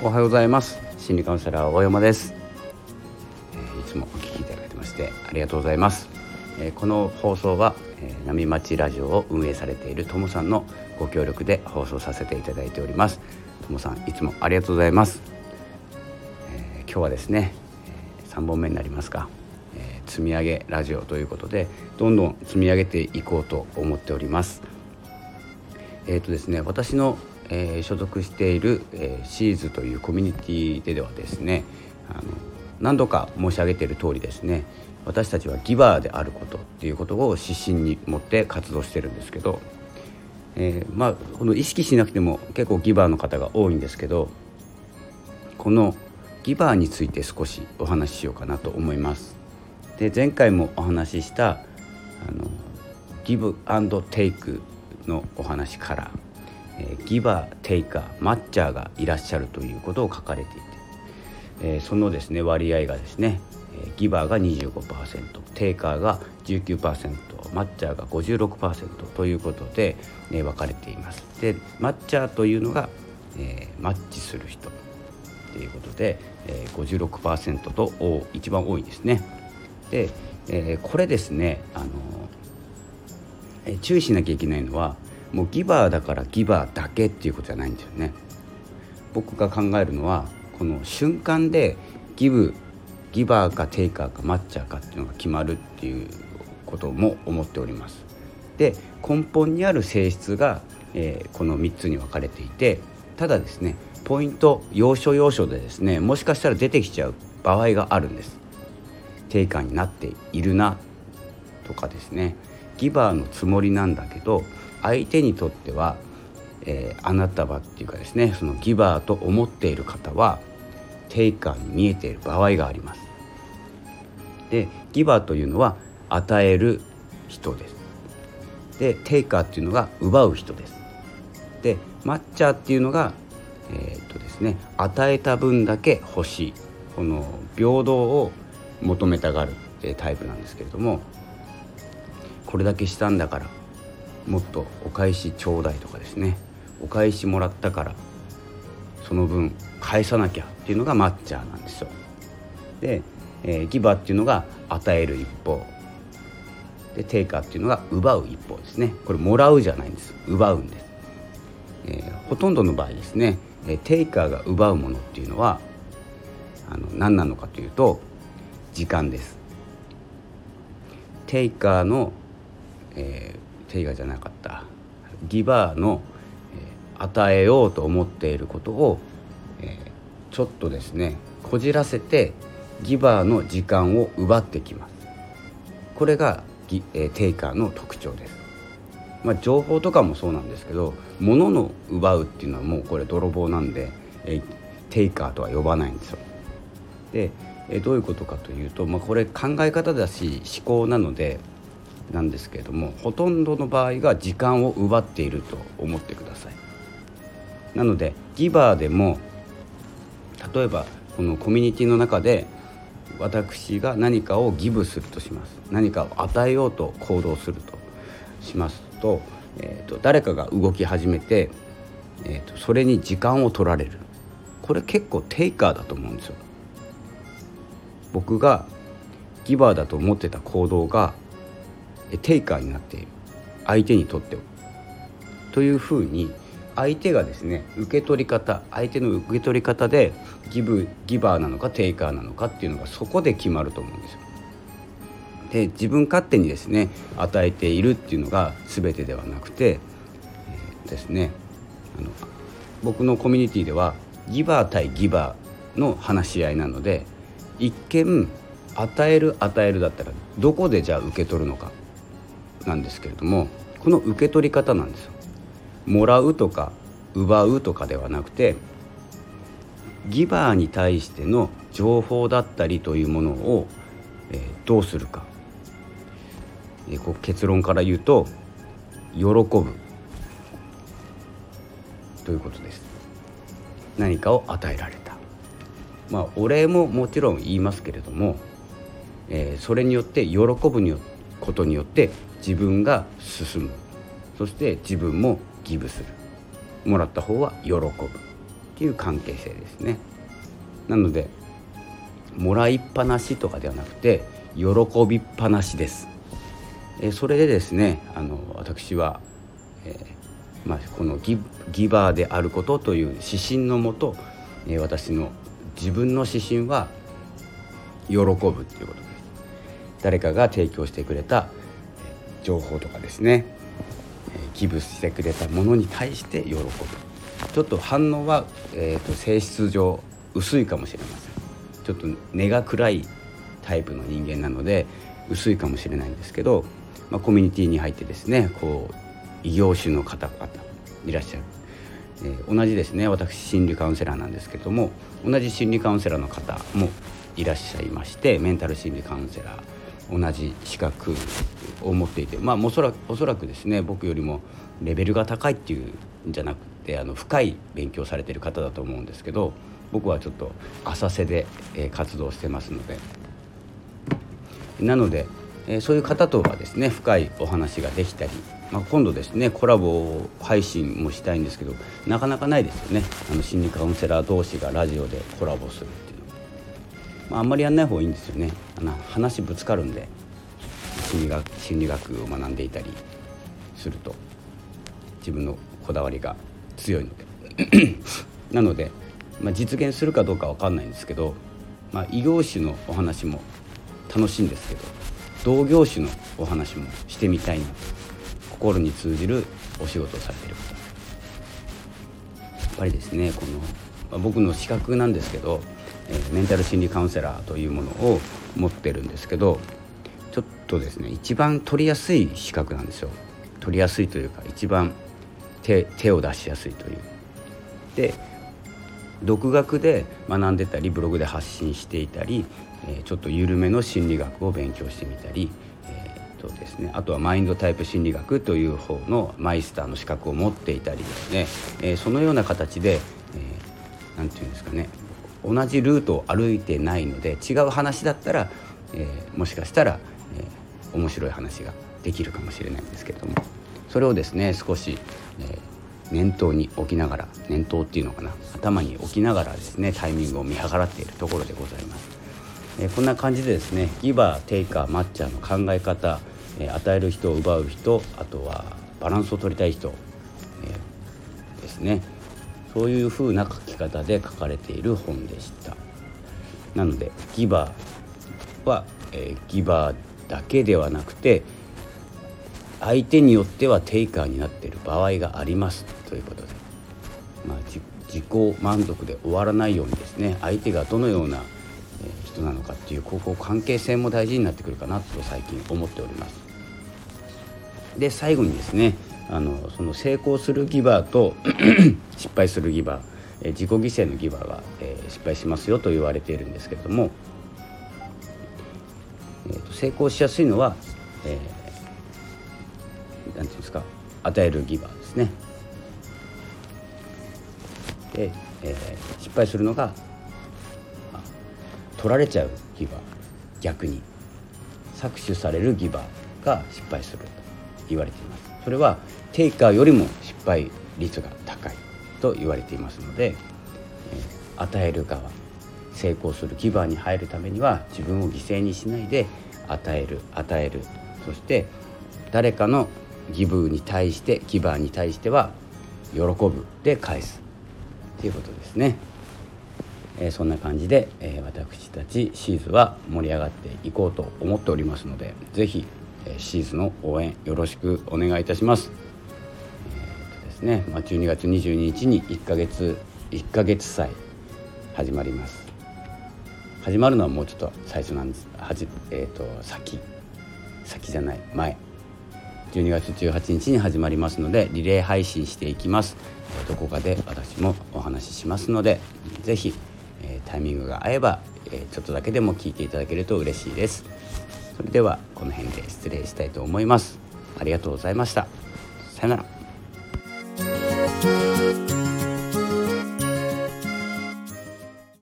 おはようございます。心理カウンセラー大山です、えいつもお聞きいただいてましてありがとうございます、えこの放送は、え波町ラジオを運営されているともさんのご協力で放送させていただいております。ともさんいつもありがとうございます、え今日はですね3本目になりますか、え積み上げラジオということでどんどん積み上げていこうと思っております。えーとですね、私のえー、所属している、えー、シーズというコミュニティでではですねあの何度か申し上げている通りですね私たちはギバーであることっていうことを指針に持って活動してるんですけど、えー、まあこの意識しなくても結構ギバーの方が多いんですけどこのギバーについて少しお話ししようかなと思います。で前回もお話ししたあのギブアンドテイクのお話からえー、ギバーテイカーマッチャーがいらっしゃるということを書かれていて、えー、そのですね割合がですね、えー、ギバーが25%テイカーが19%マッチャーが56%ということで、ね、分かれています。でマッチャーというのが、え、マッチする人ということで、え、56%と一番多いですね。で、え、これですねあの、え、注意しなきゃいけないのはもうギバーだからギバーだけっていうことじゃないんですよね。僕が考えるのはこの瞬間でギブギバーかテイカーかマッチャーかっていうのが決まるっていうことも思っております。で根本にある性質が、えー、この3つに分かれていてただですねポイント要所要所でですねもしかしたら出てきちゃう場合があるんです。定価になっているなとかですねギバーのつもりなんだけど相手にとっては、えー、あなたはっていうかですねそのギバーと思っている方はテイカーに見えている場合があります。でギバーというのは与える人です。でテイカーっていうのが奪う人です。でマッチャーっていうのがえー、っとですね与えた分だけ欲しいこの平等を求めたがるタイプなんですけれどもこれだけしたんだからもっとお返しちょうだいとかですね。お返しもらったからその分返さなきゃっていうのがマッチャーなんですよ。で、えー、ギバーっていうのが与える一方。でテイカーっていうのが奪う一方ですね。これもらうじゃないんです。奪うんで。す、えー、ほとんどの場合ですね、えー、テイカーが奪うものっていうのはあの何なのかというと時間です。テイカーの、えー、テイガじゃなかった。ギバーの、えー、与えようと思っていることを、えー、ちょっとですねこじらせてギバーの時間を奪ってきます。これがギ、えー、テイカーの特徴です。まあ、情報とかもそうなんですけど物の奪うっていうのはもうこれ泥棒なんで、えー、テイカーとは呼ばないんですよ。で、えー、どういうことかというと、まあ、これ考え方だし思考なのでなんですけれどもほとんどの場合が時間を奪っていると思ってください。なのでギバーでも例えばこのコミュニティの中で私が何かをギブするとします。何かを与えようと行動するとしますと,、えーと、誰かが動き始めて、えーとそれに時間を取られる。これ結構テイカーだと思うんですよ。僕がギバーだと思ってた行動がテイカーになっている相手にとっては。というふうに相手がですね受け取り方相手の受け取り方でギブギバーなのかテイカーなのかっていうのがそこで決まると思うんですよ。で自分勝手にですね与えているっていうのが全てではなくて、えー、ですねあの僕のコミュニティではギバー対ギバーの話し合いなので一見与える与えるだったらどこでじゃあ受け取るのかなんですけれどもこの受け取り方なんですよ。もらうとか奪うとかではなくてギバーに対しての情報だったりというものを、えー、どうするか、えー、こう結論から言うと喜ぶ。ということです。何かを与えられた。まあお礼ももちろん言いますけれども、えー、それによって喜ぶによことによって自分が進む。そして自分もギブする。もらった方は喜ぶっていう関係性ですね。なのでもらいっぱなしとかではなくて喜びっぱなしです、えそれでですねあの私は、えー、まあ、このギギバーであることという指針のもと、え私の自分の指針は喜ぶっていうことです。誰かが提供してくれた情報とかですね。え寄付してくれたものに対して喜ぶ。ちょっと反応は、えーと、性質上薄いかもしれません。ちょっと根が暗いタイプの人間なので薄いかもしれないんですけど、まあ、コミュニティに入ってですねこう異業種の方々いらっしゃる、えー、同じですね私心理カウンセラーなんですけども同じ心理カウンセラーの方もいらっしゃいましてメンタル心理カウンセラー同じ資格を持っていてまあおそらおそらくですね僕よりもレベルが高いっていうんじゃなくてあの深い勉強されてる方だと思うんですけど僕はちょっと浅瀬で、え、活動してますので。なので、え、そういう方とはですね深いお話ができたり、まあ、今度ですねコラボ配信もしたいんですけどなかなかないですよね。あの心理カウンセラー同士がラジオでコラボする、まあ、あんまりやんない方がいいんですよね。あの話ぶつかるんで。心理学心理学を学んでいたりすると自分のこだわりが強いので。なので、まあ、実現するかどうか分かんないんですけど、まあ、異業種のお話も楽しいんですけど同業種のお話もしてみたいなと心に通じるお仕事をされている方。やっぱりですねこの、まあ、僕の資格なんですけど、メンタル心理カウンセラーというものを持ってるんですけどちょっとですね一番取りやすい資格なんですよ取りやすいというか一番手手を出しやすいという。で独学で学んでたりブログで発信していたり、え、ちょっと緩めの心理学を勉強してみたり、えーとですね、あとはマインドタイプ心理学という方のマイスターの資格を持っていたりですね、え、そのような形で何、えー、て言うんですかね同じルートを歩いてないので違う話だったら、えー、もしかしたら、えー、面白い話ができるかもしれないんですけれども。それをですね少し、えー、念頭に置きながら念頭っていうのかな。頭に置きながらですねタイミングを見計らっているところでございます、えー、こんな感じでですねギバーテイカーマッチャーの考え方、えー、与える人を奪う人あとはバランスを取りたい人、えー、ですね。そういう風な書き方で書かれている本でしたなのでギバーは、えー、ギバーだけではなくて相手によってはテイカーになっている場合がありますということで、まあ、自己満足で終わらないようにですね相手がどのような人なのかっていうここ関係性も大事になってくるかなと最近思っております。で最後にですねあのその成功するギバーと 失敗するギバー、え自己犠牲のギバーが、えー、失敗しますよと言われているんですけれども、えーと、成功しやすいのは、えー、なんていうんですか与えるギバーですね。で、えー、失敗するのが取られちゃうギバー逆に搾取されるギバーが失敗すると言われていますそれはテイカーよりも失敗率が高いと言われていますので、え、与える側成功するギバーに入るためには自分を犠牲にしないで与える与えるそして誰かのギブに対してギバーに対しては喜ぶで返すということですね。えー、そんな感じで、え、私たちシーズは盛り上がっていこうと思っておりますので是非、シーズの応援よろしくお願いいたします。えーとですねまあ、12月22日に1ヶ月1ヶ月祭始まります。始まるのはもうちょっと最初なんです。はじ、えーと、と先。先じゃない。前。12月18日に始まりますのでリレー配信していきます。どこかで私もお話ししますので是非、えタイミングが合えば、えちょっとだけでも聞いていただけると嬉しいです。それではこの辺で失礼したいと思います。ありがとうございました。さよなら。